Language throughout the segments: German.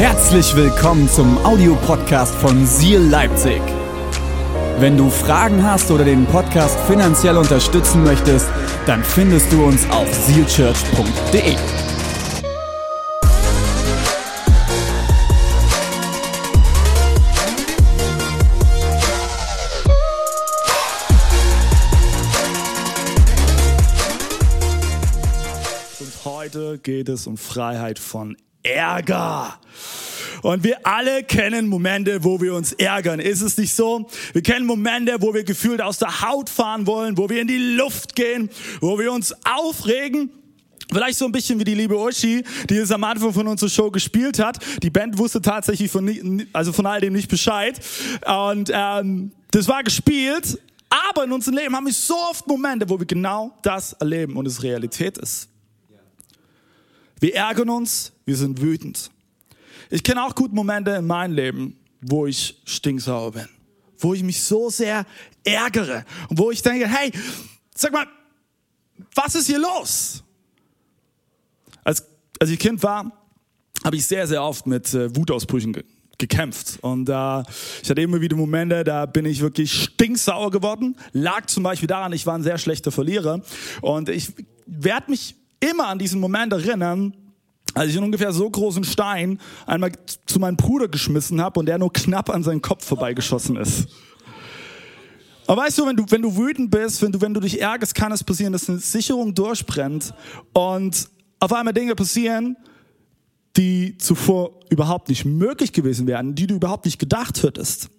Herzlich willkommen zum Audiopodcast von Seal Leipzig. Wenn du Fragen hast oder den Podcast finanziell unterstützen möchtest, dann findest du uns auf sealchurch.de. Und heute geht es um Freiheit von Ärger. Und wir alle kennen Momente, wo wir uns ärgern. Ist es nicht so? Wir kennen Momente, wo wir gefühlt aus der Haut fahren wollen, wo wir in die Luft gehen, wo wir uns aufregen. Vielleicht so ein bisschen wie die liebe Uschi, die es am Anfang von unserer Show gespielt hat. Die Band wusste tatsächlich von, also von all dem nicht Bescheid. Und ähm, das war gespielt. Aber in unserem Leben haben wir so oft Momente, wo wir genau das erleben und es Realität ist. Wir ärgern uns, wir sind wütend. Ich kenne auch gut Momente in meinem Leben, wo ich stinksauer bin, wo ich mich so sehr ärgere und wo ich denke, hey, sag mal, was ist hier los? Als, als ich Kind war, habe ich sehr, sehr oft mit äh, Wutausbrüchen ge gekämpft. Und äh, ich hatte immer wieder Momente, da bin ich wirklich stinksauer geworden. Lag zum Beispiel daran, ich war ein sehr schlechter Verlierer. Und ich werde mich immer an diesen Moment erinnern, als ich einen ungefähr so großen Stein einmal zu meinem Bruder geschmissen habe und der nur knapp an seinen Kopf vorbeigeschossen ist. Aber weißt du, wenn du, wenn du wütend bist, wenn du, wenn du dich ärgerst, kann es passieren, dass eine Sicherung durchbrennt und auf einmal Dinge passieren, die zuvor überhaupt nicht möglich gewesen wären, die du überhaupt nicht gedacht hättest.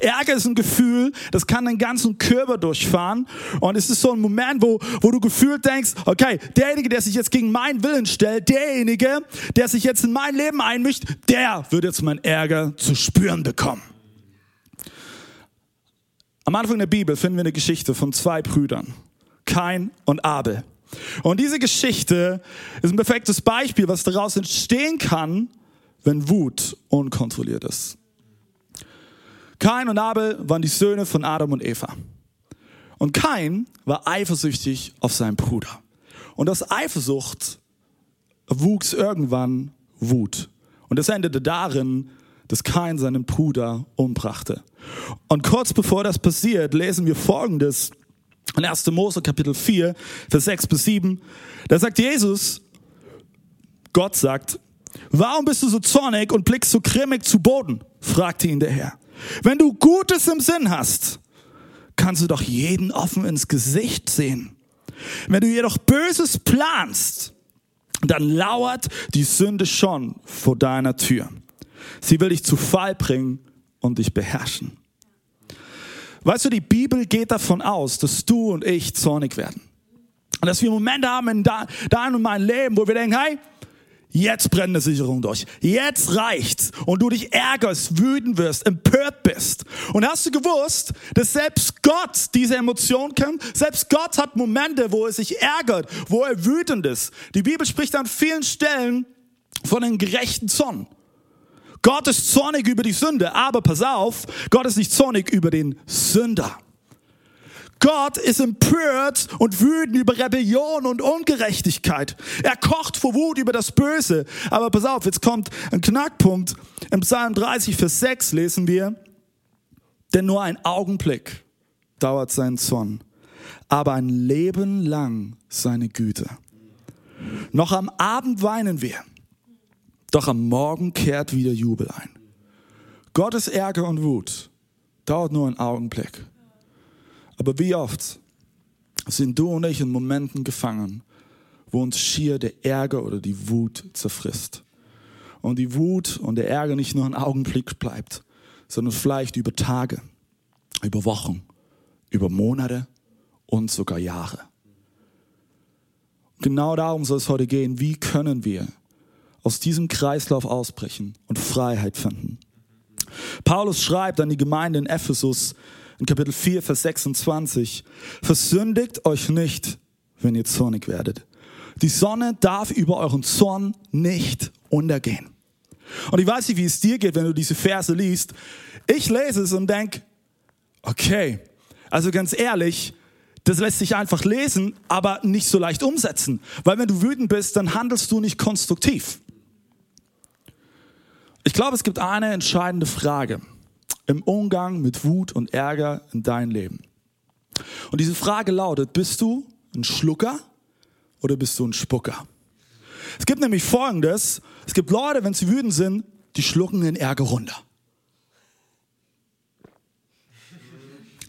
Ärger ist ein Gefühl, das kann den ganzen Körper durchfahren. Und es ist so ein Moment, wo, wo du gefühlt denkst, okay, derjenige, der sich jetzt gegen meinen Willen stellt, derjenige, der sich jetzt in mein Leben einmischt, der wird jetzt meinen Ärger zu spüren bekommen. Am Anfang der Bibel finden wir eine Geschichte von zwei Brüdern, Kain und Abel. Und diese Geschichte ist ein perfektes Beispiel, was daraus entstehen kann, wenn Wut unkontrolliert ist. Kain und Abel waren die Söhne von Adam und Eva. Und Kain war eifersüchtig auf seinen Bruder. Und aus Eifersucht wuchs irgendwann Wut. Und das endete darin, dass Kain seinen Bruder umbrachte. Und kurz bevor das passiert, lesen wir Folgendes in 1. Mose Kapitel 4, Vers 6 bis 7. Da sagt Jesus, Gott sagt, warum bist du so zornig und blickst so grimmig zu Boden? fragte ihn der Herr. Wenn du Gutes im Sinn hast, kannst du doch jeden offen ins Gesicht sehen. Wenn du jedoch Böses planst, dann lauert die Sünde schon vor deiner Tür. Sie will dich zu Fall bringen und dich beherrschen. Weißt du, die Bibel geht davon aus, dass du und ich zornig werden. Und dass wir Momente haben in deinem und meinem Leben, wo wir denken, hey, jetzt brennt eine Sicherung durch. Jetzt reicht's. Und du dich ärgerst, wütend wirst, empört bist. Und hast du gewusst, dass selbst Gott diese Emotion kennt? Selbst Gott hat Momente, wo er sich ärgert, wo er wütend ist. Die Bibel spricht an vielen Stellen von einem gerechten Zorn. Gott ist zornig über die Sünde, aber pass auf, Gott ist nicht zornig über den Sünder. Gott ist empört und wütend über Rebellion und Ungerechtigkeit. Er kocht vor Wut über das Böse. Aber pass auf, jetzt kommt ein Knackpunkt. Im Psalm 30, Vers 6 lesen wir, denn nur ein Augenblick dauert sein Zorn, aber ein Leben lang seine Güte. Noch am Abend weinen wir, doch am Morgen kehrt wieder Jubel ein. Gottes Ärger und Wut dauert nur einen Augenblick. Aber wie oft sind du und ich in Momenten gefangen, wo uns schier der Ärger oder die Wut zerfrisst. Und die Wut und der Ärger nicht nur einen Augenblick bleibt, sondern vielleicht über Tage, über Wochen, über Monate und sogar Jahre. Genau darum soll es heute gehen. Wie können wir aus diesem Kreislauf ausbrechen und Freiheit finden? Paulus schreibt an die Gemeinde in Ephesus in Kapitel 4, Vers 26, versündigt euch nicht, wenn ihr zornig werdet. Die Sonne darf über euren Zorn nicht untergehen. Und ich weiß nicht, wie es dir geht, wenn du diese Verse liest. Ich lese es und denk, okay, also ganz ehrlich, das lässt sich einfach lesen, aber nicht so leicht umsetzen. Weil wenn du wütend bist, dann handelst du nicht konstruktiv. Ich glaube, es gibt eine entscheidende Frage im Umgang mit Wut und Ärger in deinem Leben. Und diese Frage lautet, bist du ein Schlucker oder bist du ein Spucker? Es gibt nämlich Folgendes, es gibt Leute, wenn sie wütend sind, die schlucken den Ärger runter.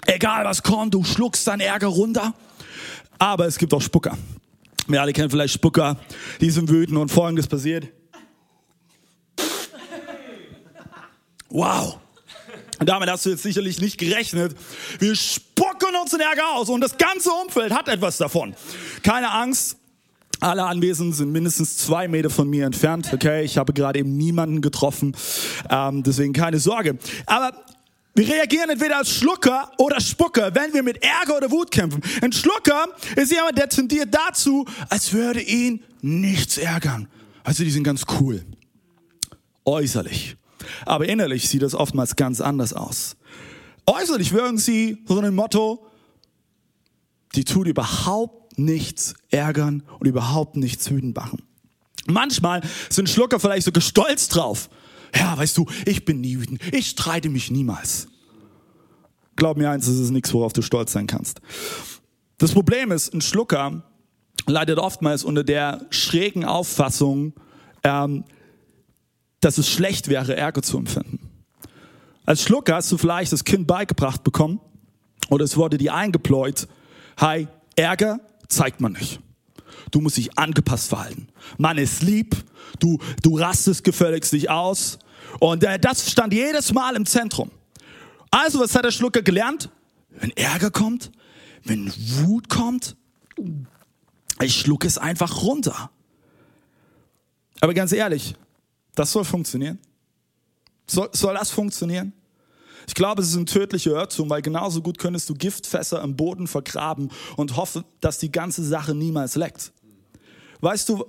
Egal was kommt, du schluckst deinen Ärger runter. Aber es gibt auch Spucker. Wir alle kennen vielleicht Spucker, die sind wütend und folgendes passiert. Wow. Damit hast du jetzt sicherlich nicht gerechnet. Wir spucken uns den Ärger aus und das ganze Umfeld hat etwas davon. Keine Angst. Alle Anwesenden sind mindestens zwei Meter von mir entfernt. Okay, ich habe gerade eben niemanden getroffen, ähm, deswegen keine Sorge. Aber wir reagieren entweder als Schlucker oder Spucker, wenn wir mit Ärger oder Wut kämpfen. Ein Schlucker ist jemand, der tendiert dazu, als würde ihn nichts ärgern. Also die sind ganz cool. Äußerlich. Aber innerlich sieht das oftmals ganz anders aus. Äußerlich wirken sie so ein Motto, die tut überhaupt nichts ärgern und überhaupt nichts wütend machen. Manchmal sind Schlucker vielleicht sogar stolz drauf. Ja, weißt du, ich bin nie wütend. Ich streite mich niemals. Glaub mir eins, das ist nichts, worauf du stolz sein kannst. Das Problem ist, ein Schlucker leidet oftmals unter der schrägen Auffassung, ähm, dass es schlecht wäre, Ärger zu empfinden. Als Schlucker hast du vielleicht das Kind beigebracht bekommen oder es wurde dir eingepläut, hi, Ärger zeigt man nicht. Du musst dich angepasst verhalten. Man ist lieb, du, du rastest gefälligst dich aus und äh, das stand jedes Mal im Zentrum. Also, was hat der Schlucker gelernt? Wenn Ärger kommt, wenn Wut kommt, ich schlucke es einfach runter. Aber ganz ehrlich, das soll funktionieren. Soll, soll das funktionieren? Ich glaube, es ist ein tödlicher Irrtum, weil genauso gut könntest du Giftfässer im Boden vergraben und hoffen, dass die ganze Sache niemals leckt. Weißt du,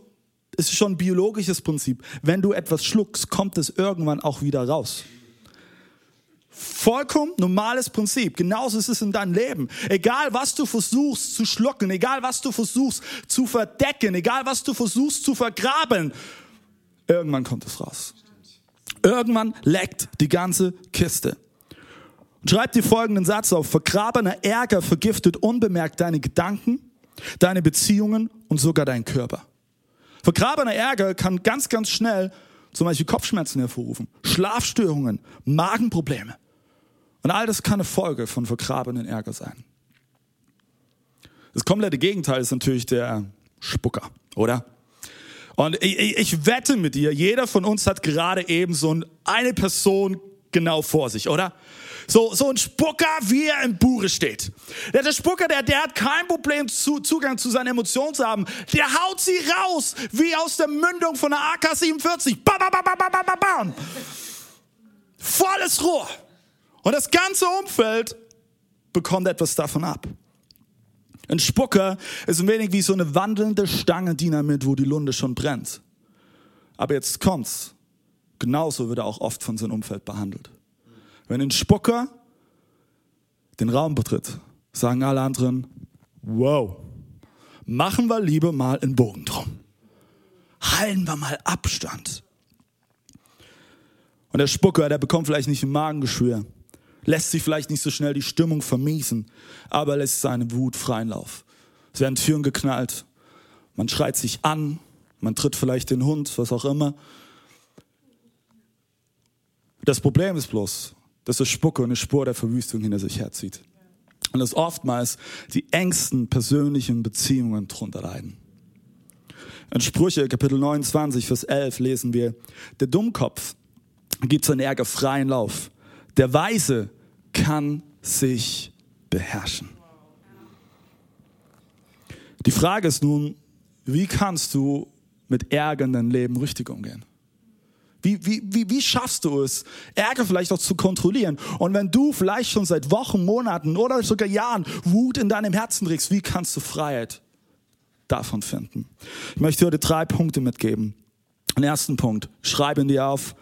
es ist schon ein biologisches Prinzip. Wenn du etwas schluckst, kommt es irgendwann auch wieder raus. Vollkommen normales Prinzip. Genauso ist es in deinem Leben. Egal was du versuchst zu schlucken, egal was du versuchst zu verdecken, egal was du versuchst zu vergraben, Irgendwann kommt es raus. Irgendwann leckt die ganze Kiste. schreib dir folgenden Satz auf. Vergrabener Ärger vergiftet unbemerkt deine Gedanken, deine Beziehungen und sogar deinen Körper. Vergrabener Ärger kann ganz, ganz schnell zum Beispiel Kopfschmerzen hervorrufen, Schlafstörungen, Magenprobleme. Und all das kann eine Folge von vergrabenen Ärger sein. Das komplette Gegenteil ist natürlich der Spucker, oder? Und ich, ich wette mit dir, jeder von uns hat gerade eben so eine Person genau vor sich, oder? So, so ein Spucker, wie er im Buche steht. Der, der Spucker, der, der hat kein Problem, zu, Zugang zu seinen Emotionen zu haben. Der haut sie raus, wie aus der Mündung von einer AK-47. Bam, bam, bam, bam, bam, bam, bam. Volles Rohr. Und das ganze Umfeld bekommt etwas davon ab. Ein Spucker ist ein wenig wie so eine wandelnde Stange Dynamit, wo die Lunde schon brennt. Aber jetzt kommt's. Genauso wird er auch oft von seinem Umfeld behandelt. Wenn ein Spucker den Raum betritt, sagen alle anderen, wow, machen wir lieber mal einen Bogen drum. Halten wir mal Abstand. Und der Spucker, der bekommt vielleicht nicht ein Magengeschwür, lässt sich vielleicht nicht so schnell die Stimmung vermiesen, aber lässt seine Wut freien Lauf. Es werden Türen geknallt, man schreit sich an, man tritt vielleicht den Hund, was auch immer. Das Problem ist bloß, dass das Spucke eine Spur der Verwüstung hinter sich herzieht. Und dass oftmals die engsten persönlichen Beziehungen drunter leiden. In Sprüche, Kapitel 29, Vers 11 lesen wir, der Dummkopf gibt seinen Ärger freien Lauf. Der Weise kann sich beherrschen. Die Frage ist nun, wie kannst du mit Ärger Leben richtig umgehen? Wie, wie, wie, wie schaffst du es, Ärger vielleicht auch zu kontrollieren? Und wenn du vielleicht schon seit Wochen, Monaten oder sogar Jahren Wut in deinem Herzen trägst, wie kannst du Freiheit davon finden? Ich möchte heute drei Punkte mitgeben. Den ersten Punkt, schreibe ihn dir auf,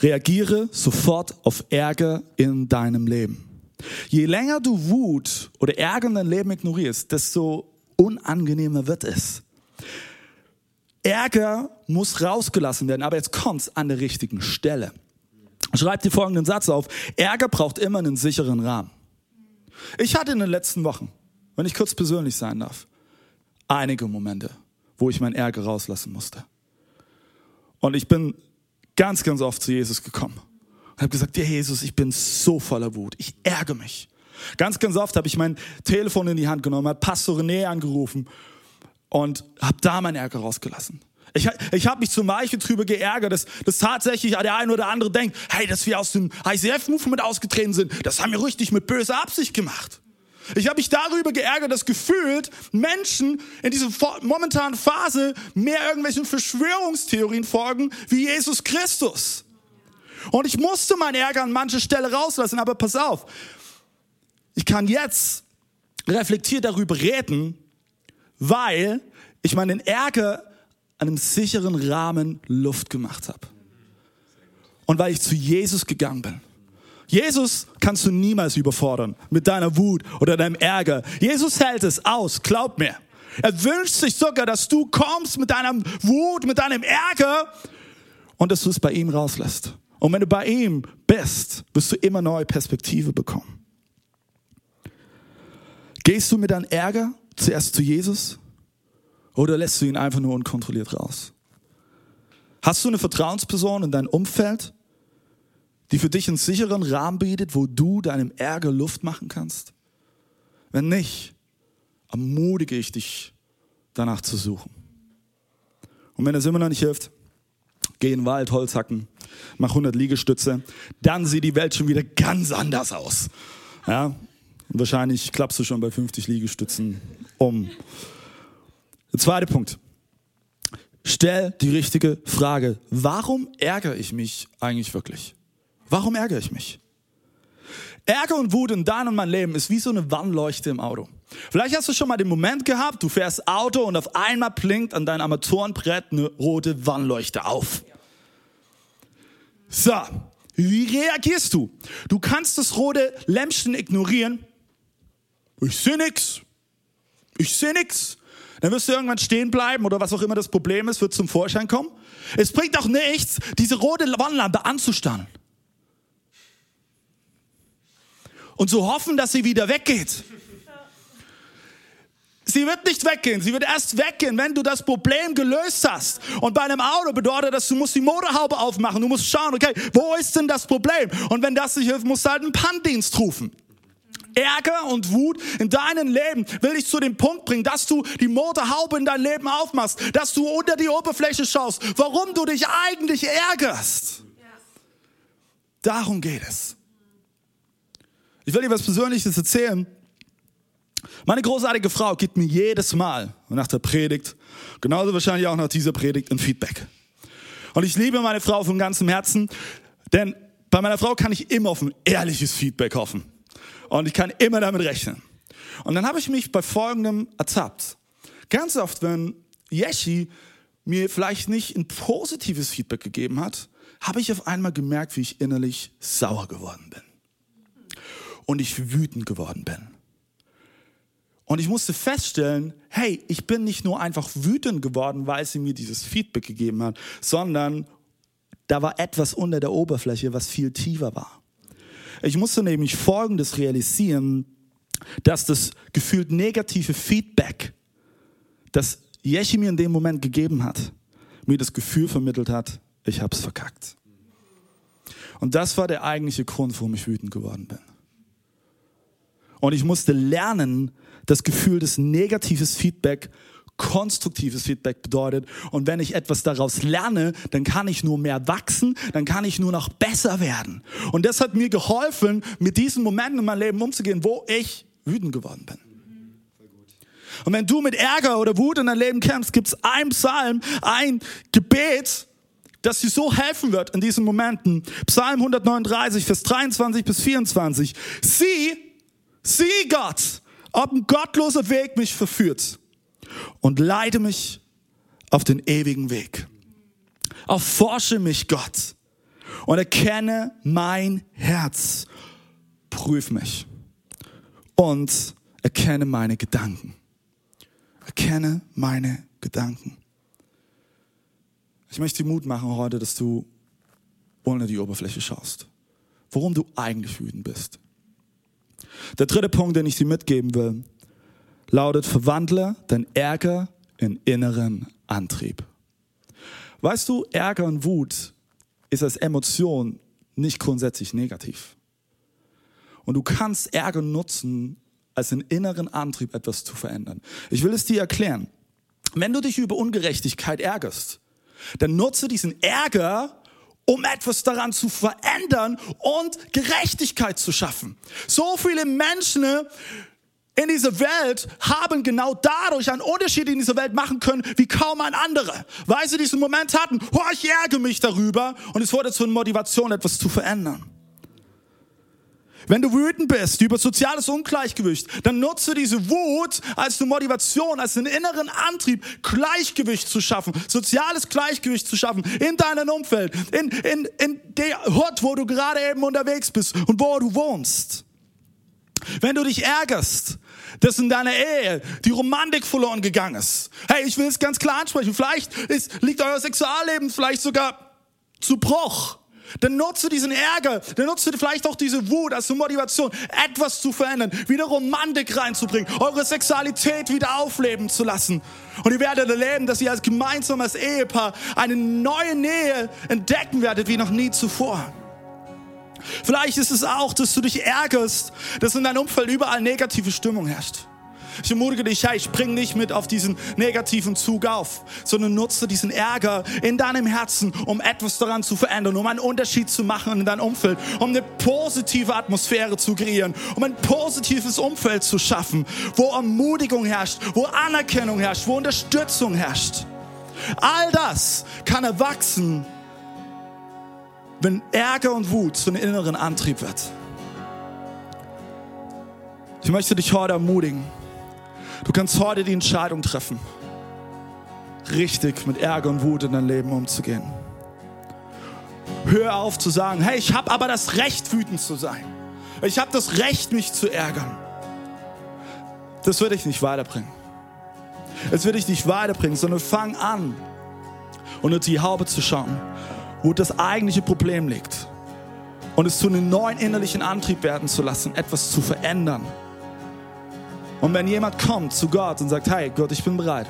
Reagiere sofort auf Ärger in deinem Leben. Je länger du Wut oder Ärger in deinem Leben ignorierst, desto unangenehmer wird es. Ärger muss rausgelassen werden, aber jetzt kommt's an der richtigen Stelle. Schreibt dir folgenden Satz auf. Ärger braucht immer einen sicheren Rahmen. Ich hatte in den letzten Wochen, wenn ich kurz persönlich sein darf, einige Momente, wo ich meinen Ärger rauslassen musste. Und ich bin ganz, ganz oft zu Jesus gekommen und habe gesagt, ja Jesus, ich bin so voller Wut, ich ärgere mich. Ganz, ganz oft habe ich mein Telefon in die Hand genommen, hat Pastor René angerufen und habe da meinen Ärger rausgelassen. Ich, ich habe mich zum Beispiel drüber geärgert, dass, dass tatsächlich der eine oder andere denkt, hey, dass wir aus dem ICF-Movement ausgetreten sind, das haben wir richtig mit böser Absicht gemacht. Ich habe mich darüber geärgert, dass gefühlt Menschen in dieser momentanen Phase mehr irgendwelchen Verschwörungstheorien folgen wie Jesus Christus. Und ich musste meinen Ärger an mancher Stelle rauslassen, aber pass auf, ich kann jetzt reflektiert darüber reden, weil ich meinen Ärger an einem sicheren Rahmen Luft gemacht habe. Und weil ich zu Jesus gegangen bin. Jesus kannst du niemals überfordern mit deiner Wut oder deinem Ärger. Jesus hält es aus, glaub mir. Er wünscht sich sogar, dass du kommst mit deinem Wut, mit deinem Ärger und dass du es bei ihm rauslässt. Und wenn du bei ihm bist, wirst du immer neue Perspektive bekommen. Gehst du mit deinem Ärger zuerst zu Jesus oder lässt du ihn einfach nur unkontrolliert raus? Hast du eine Vertrauensperson in deinem Umfeld, die für dich einen sicheren Rahmen bietet, wo du deinem Ärger Luft machen kannst? Wenn nicht, ermutige ich dich, danach zu suchen. Und wenn das immer noch nicht hilft, geh in den Wald, Holz hacken, mach 100 Liegestütze, dann sieht die Welt schon wieder ganz anders aus. Ja? Und wahrscheinlich klappst du schon bei 50 Liegestützen um. Der zweite Punkt. Stell die richtige Frage. Warum ärgere ich mich eigentlich wirklich? Warum ärgere ich mich? Ärger und Wut in deinem und meinem Leben ist wie so eine Warnleuchte im Auto. Vielleicht hast du schon mal den Moment gehabt, du fährst Auto und auf einmal blinkt an deinem Armaturenbrett eine rote Warnleuchte auf. So, wie reagierst du? Du kannst das rote Lämpchen ignorieren. Ich sehe nix. Ich sehe nix. Dann wirst du irgendwann stehen bleiben oder was auch immer das Problem ist, wird zum Vorschein kommen. Es bringt auch nichts, diese rote Warnlampe anzustarren. Und zu hoffen, dass sie wieder weggeht. Sie wird nicht weggehen. Sie wird erst weggehen, wenn du das Problem gelöst hast. Und bei einem Auto bedeutet das, du musst die Motorhaube aufmachen. Du musst schauen, okay, wo ist denn das Problem? Und wenn das nicht hilft, musst du halt einen Panndienst rufen. Ärger und Wut in deinem Leben will dich zu dem Punkt bringen, dass du die Motorhaube in dein Leben aufmachst, dass du unter die Oberfläche schaust, warum du dich eigentlich ärgerst. Darum geht es. Ich will dir was Persönliches erzählen. Meine großartige Frau gibt mir jedes Mal nach der Predigt, genauso wahrscheinlich auch nach dieser Predigt, ein Feedback. Und ich liebe meine Frau von ganzem Herzen, denn bei meiner Frau kann ich immer auf ein ehrliches Feedback hoffen. Und ich kann immer damit rechnen. Und dann habe ich mich bei folgendem ertappt. Ganz oft, wenn Yeshi mir vielleicht nicht ein positives Feedback gegeben hat, habe ich auf einmal gemerkt, wie ich innerlich sauer geworden bin und ich wütend geworden bin. Und ich musste feststellen, hey, ich bin nicht nur einfach wütend geworden, weil sie mir dieses Feedback gegeben hat, sondern da war etwas unter der Oberfläche, was viel tiefer war. Ich musste nämlich Folgendes realisieren, dass das gefühlt negative Feedback, das Yeshi mir in dem Moment gegeben hat, mir das Gefühl vermittelt hat, ich hab's verkackt. Und das war der eigentliche Grund, warum ich wütend geworden bin. Und ich musste lernen, das Gefühl des negatives Feedback konstruktives Feedback bedeutet. Und wenn ich etwas daraus lerne, dann kann ich nur mehr wachsen, dann kann ich nur noch besser werden. Und das hat mir geholfen, mit diesen Momenten in meinem Leben umzugehen, wo ich wütend geworden bin. Und wenn du mit Ärger oder Wut in dein Leben kämpfst, gibt es ein Psalm, ein Gebet, das dir so helfen wird in diesen Momenten. Psalm 139, Vers 23 bis 24. Sie Sieh Gott, ob ein gottloser Weg mich verführt und leite mich auf den ewigen Weg. Erforsche mich, Gott, und erkenne mein Herz. Prüf mich und erkenne meine Gedanken. Erkenne meine Gedanken. Ich möchte dir Mut machen heute, dass du unter die Oberfläche schaust. Worum du eigentlich wütend bist. Der dritte Punkt, den ich dir mitgeben will, lautet, verwandle dein Ärger in inneren Antrieb. Weißt du, Ärger und Wut ist als Emotion nicht grundsätzlich negativ. Und du kannst Ärger nutzen, als einen inneren Antrieb etwas zu verändern. Ich will es dir erklären. Wenn du dich über Ungerechtigkeit ärgerst, dann nutze diesen Ärger, um etwas daran zu verändern und Gerechtigkeit zu schaffen. So viele Menschen in dieser Welt haben genau dadurch einen Unterschied in dieser Welt machen können, wie kaum ein anderer. Weil sie diesen Moment hatten, oh, ich ärgere mich darüber und es wurde zu einer Motivation, etwas zu verändern. Wenn du wütend bist über soziales Ungleichgewicht, dann nutze diese Wut als eine Motivation, als einen inneren Antrieb, Gleichgewicht zu schaffen, soziales Gleichgewicht zu schaffen in deinem Umfeld, in, in, in der Hut, wo du gerade eben unterwegs bist und wo du wohnst. Wenn du dich ärgerst, dass in deiner Ehe die Romantik verloren gegangen ist. Hey, ich will es ganz klar ansprechen. Vielleicht ist, liegt euer Sexualleben vielleicht sogar zu Bruch. Dann nutze diesen Ärger, dann nutze vielleicht auch diese Wut als Motivation, etwas zu verändern, wieder Romantik reinzubringen, eure Sexualität wieder aufleben zu lassen. Und ihr werdet erleben, dass ihr als gemeinsames Ehepaar eine neue Nähe entdecken werdet wie noch nie zuvor. Vielleicht ist es auch, dass du dich ärgerst, dass in deinem Umfeld überall negative Stimmung herrscht. Ich ermutige dich, hey, spring nicht mit auf diesen negativen Zug auf, sondern nutze diesen Ärger in deinem Herzen, um etwas daran zu verändern, um einen Unterschied zu machen in deinem Umfeld, um eine positive Atmosphäre zu kreieren, um ein positives Umfeld zu schaffen, wo Ermutigung herrscht, wo Anerkennung herrscht, wo Unterstützung herrscht. All das kann erwachsen, wenn Ärger und Wut zu einem inneren Antrieb wird. Ich möchte dich heute ermutigen, Du kannst heute die Entscheidung treffen, richtig mit Ärger und Wut in dein Leben umzugehen. Hör auf zu sagen, hey, ich habe aber das Recht, wütend zu sein. Ich habe das Recht, mich zu ärgern. Das wird dich nicht weiterbringen. Es wird dich nicht weiterbringen, sondern fang an, unter die Haube zu schauen, wo das eigentliche Problem liegt. Und es zu einem neuen innerlichen Antrieb werden zu lassen, etwas zu verändern. Und wenn jemand kommt zu Gott und sagt, hey Gott, ich bin bereit,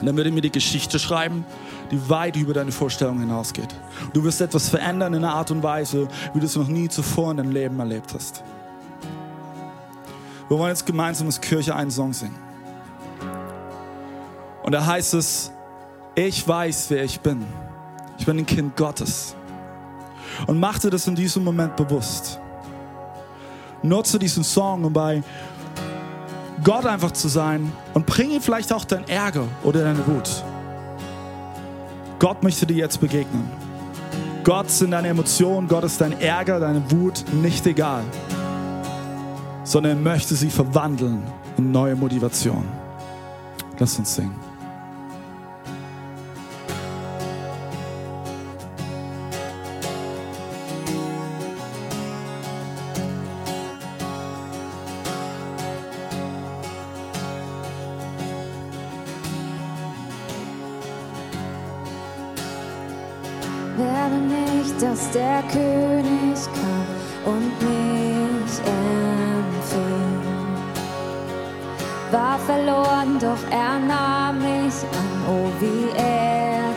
dann würde er mir die Geschichte schreiben, die weit über deine Vorstellung hinausgeht. Du wirst etwas verändern in einer Art und Weise, wie du es noch nie zuvor in deinem Leben erlebt hast. Wir wollen jetzt gemeinsam als Kirche einen Song singen. Und da heißt es, ich weiß, wer ich bin. Ich bin ein Kind Gottes. Und mach dir das in diesem Moment bewusst. Nutze diesen Song, um bei Gott einfach zu sein und bring ihm vielleicht auch deinen Ärger oder deine Wut. Gott möchte dir jetzt begegnen. Gott sind deine Emotionen, Gott ist dein Ärger, deine Wut nicht egal, sondern er möchte sie verwandeln in neue Motivation. Lass uns singen. Doch er nahm mich an, oh wie er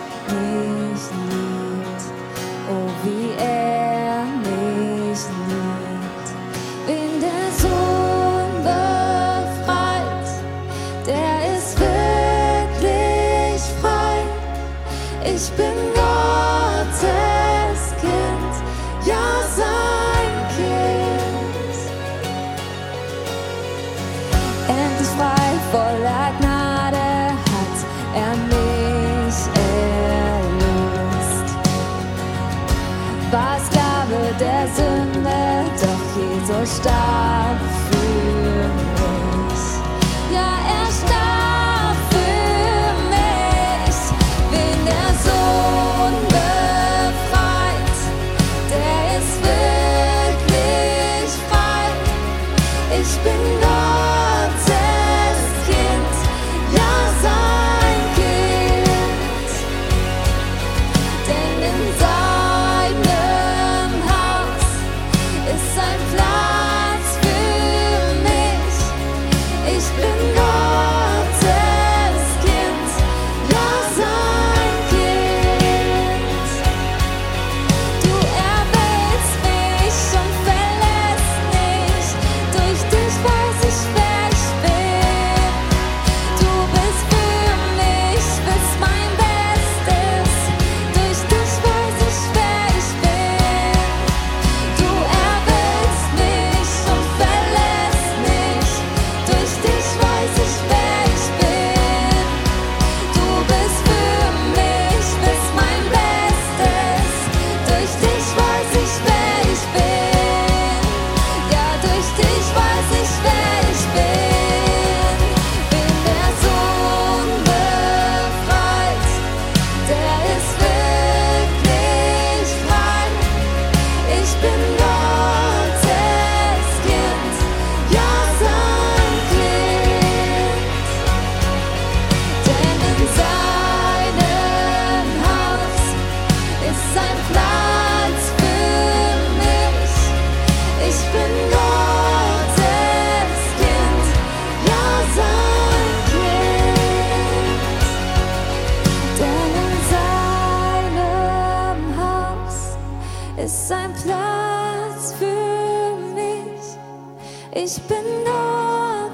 Ich bin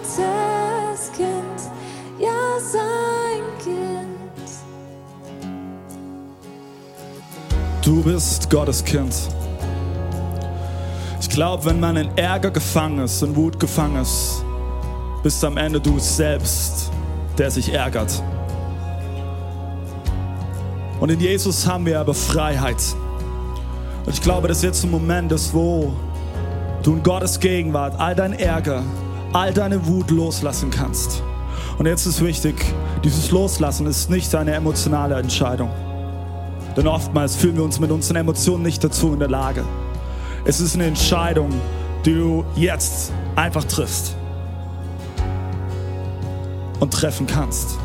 Gottes Kind, ja sein Kind. Du bist Gottes Kind. Ich glaube, wenn man in Ärger gefangen ist, in Wut gefangen ist, bist am Ende du selbst, der sich ärgert. Und in Jesus haben wir aber Freiheit. Und ich glaube, dass jetzt ein Moment ist, wo du in Gottes Gegenwart all dein Ärger, all deine Wut loslassen kannst. Und jetzt ist wichtig, dieses Loslassen ist nicht eine emotionale Entscheidung. Denn oftmals fühlen wir uns mit unseren Emotionen nicht dazu in der Lage. Es ist eine Entscheidung, die du jetzt einfach triffst und treffen kannst.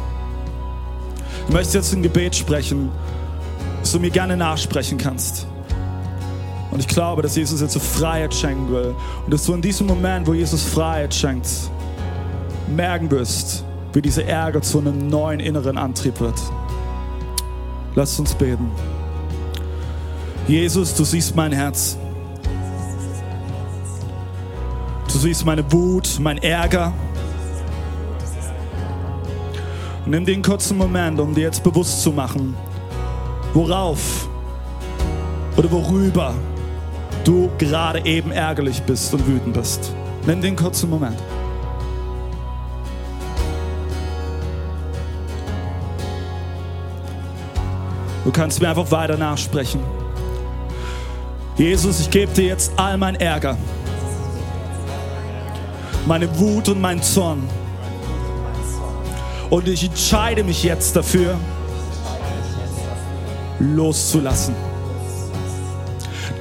Ich möchte jetzt ein Gebet sprechen, das du mir gerne nachsprechen kannst. Und ich glaube, dass Jesus jetzt so Freiheit schenken will. Und dass du in diesem Moment, wo Jesus Freiheit schenkt, merken wirst, wie dieser Ärger zu einem neuen inneren Antrieb wird. Lass uns beten. Jesus, du siehst mein Herz. Du siehst meine Wut, mein Ärger. Und nimm den kurzen Moment, um dir jetzt bewusst zu machen, worauf oder worüber du gerade eben ärgerlich bist und wütend bist. Nimm den kurzen Moment. Du kannst mir einfach weiter nachsprechen. Jesus, ich gebe dir jetzt all mein Ärger, meine Wut und mein Zorn. Und ich entscheide mich jetzt dafür, loszulassen.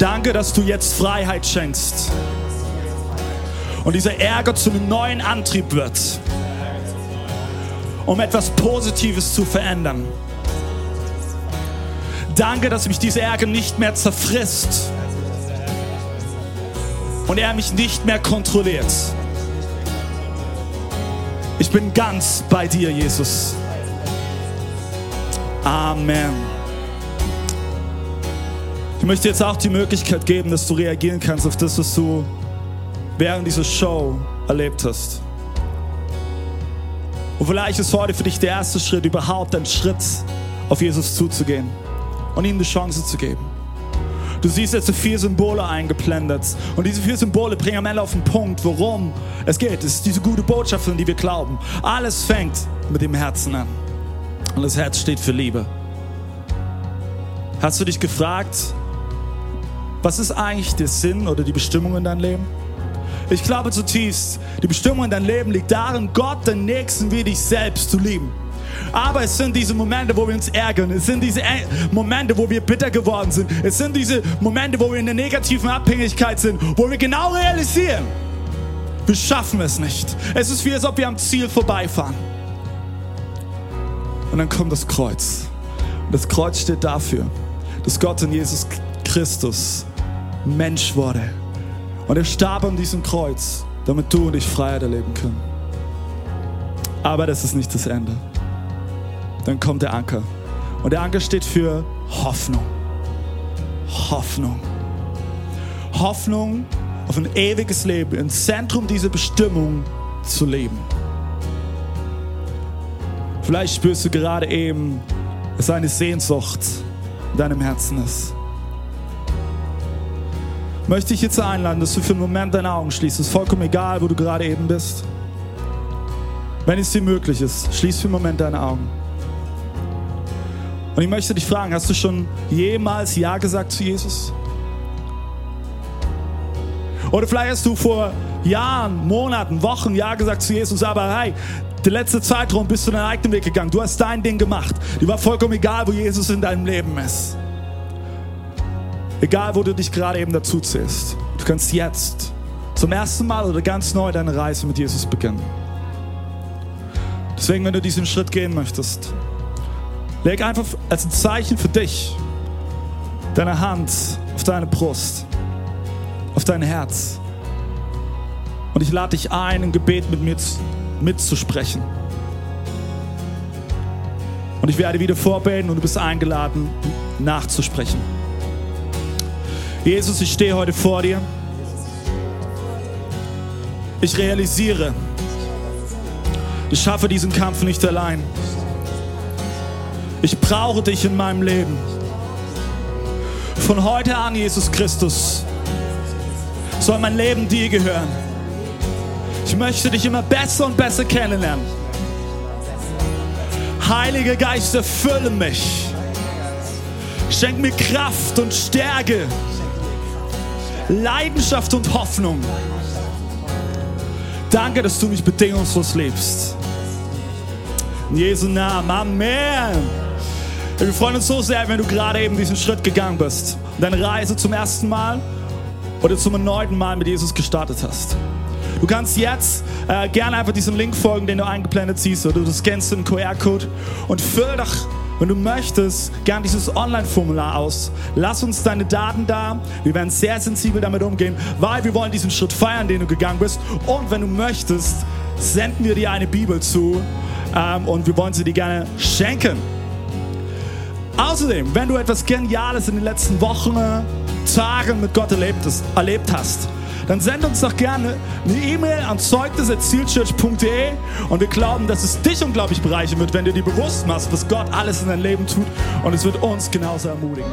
Danke, dass du jetzt Freiheit schenkst. Und dieser Ärger zu einem neuen Antrieb wird, um etwas Positives zu verändern. Danke, dass mich dieser Ärger nicht mehr zerfrisst und er mich nicht mehr kontrolliert. Ich bin ganz bei dir, Jesus. Amen. Ich möchte jetzt auch die Möglichkeit geben, dass du reagieren kannst auf das, was du während dieser Show erlebt hast. Und vielleicht ist heute für dich der erste Schritt, überhaupt ein Schritt auf Jesus zuzugehen und ihm eine Chance zu geben. Du siehst jetzt so vier Symbole eingeblendet. Und diese vier Symbole bringen am Ende auf den Punkt, worum es geht. Es ist diese gute Botschaft, an die wir glauben. Alles fängt mit dem Herzen an. Und das Herz steht für Liebe. Hast du dich gefragt, was ist eigentlich der Sinn oder die Bestimmung in deinem Leben? Ich glaube zutiefst, die Bestimmung in deinem Leben liegt darin, Gott, den Nächsten wie dich selbst zu lieben. Aber es sind diese Momente, wo wir uns ärgern. Es sind diese Momente, wo wir bitter geworden sind. Es sind diese Momente, wo wir in der negativen Abhängigkeit sind, wo wir genau realisieren, wir schaffen es nicht. Es ist wie, als ob wir am Ziel vorbeifahren. Und dann kommt das Kreuz. Und das Kreuz steht dafür, dass Gott in Jesus Christus Mensch wurde. Und er starb an diesem Kreuz, damit du und ich Freiheit erleben können. Aber das ist nicht das Ende dann kommt der Anker. Und der Anker steht für Hoffnung. Hoffnung. Hoffnung auf ein ewiges Leben, im Zentrum dieser Bestimmung zu leben. Vielleicht spürst du gerade eben, dass eine Sehnsucht in deinem Herzen ist. Möchte ich jetzt einladen, dass du für einen Moment deine Augen schließt. Es ist vollkommen egal, wo du gerade eben bist. Wenn es dir möglich ist, schließ für einen Moment deine Augen. Und ich möchte dich fragen, hast du schon jemals Ja gesagt zu Jesus? Oder vielleicht hast du vor Jahren, Monaten, Wochen Ja gesagt zu Jesus, aber hey, der letzte Zeitraum bist du deinen eigenen Weg gegangen. Du hast dein Ding gemacht. Dir war vollkommen egal, wo Jesus in deinem Leben ist. Egal, wo du dich gerade eben dazu zählst. Du kannst jetzt zum ersten Mal oder ganz neu deine Reise mit Jesus beginnen. Deswegen, wenn du diesen Schritt gehen möchtest, Leg einfach als ein Zeichen für dich deine Hand auf deine Brust, auf dein Herz. Und ich lade dich ein, ein Gebet mit mir mitzusprechen. Und ich werde wieder vorbeten und du bist eingeladen, nachzusprechen. Jesus, ich stehe heute vor dir. Ich realisiere, ich schaffe diesen Kampf nicht allein. Ich brauche dich in meinem Leben. Von heute an, Jesus Christus, soll mein Leben dir gehören. Ich möchte dich immer besser und besser kennenlernen. Heiliger Geist, erfülle mich. Schenk mir Kraft und Stärke, Leidenschaft und Hoffnung. Danke, dass du mich bedingungslos liebst. In Jesu Namen. Amen. Wir freuen uns so sehr, wenn du gerade eben diesen Schritt gegangen bist. Deine Reise zum ersten Mal oder zum erneuten Mal mit Jesus gestartet hast. Du kannst jetzt äh, gerne einfach diesem Link folgen, den du eingeblendet siehst, oder du scannst den QR-Code und füll doch, wenn du möchtest, gerne dieses Online-Formular aus. Lass uns deine Daten da. Wir werden sehr sensibel damit umgehen, weil wir wollen diesen Schritt feiern, den du gegangen bist. Und wenn du möchtest, senden wir dir eine Bibel zu ähm, und wir wollen sie dir gerne schenken. Außerdem, wenn du etwas Geniales in den letzten Wochen, Tagen mit Gott erlebt, erlebt hast, dann send uns doch gerne eine E-Mail an zeugnis.zielchurch.de und wir glauben, dass es dich unglaublich bereichern wird, wenn du dir bewusst machst, was Gott alles in deinem Leben tut und es wird uns genauso ermutigen.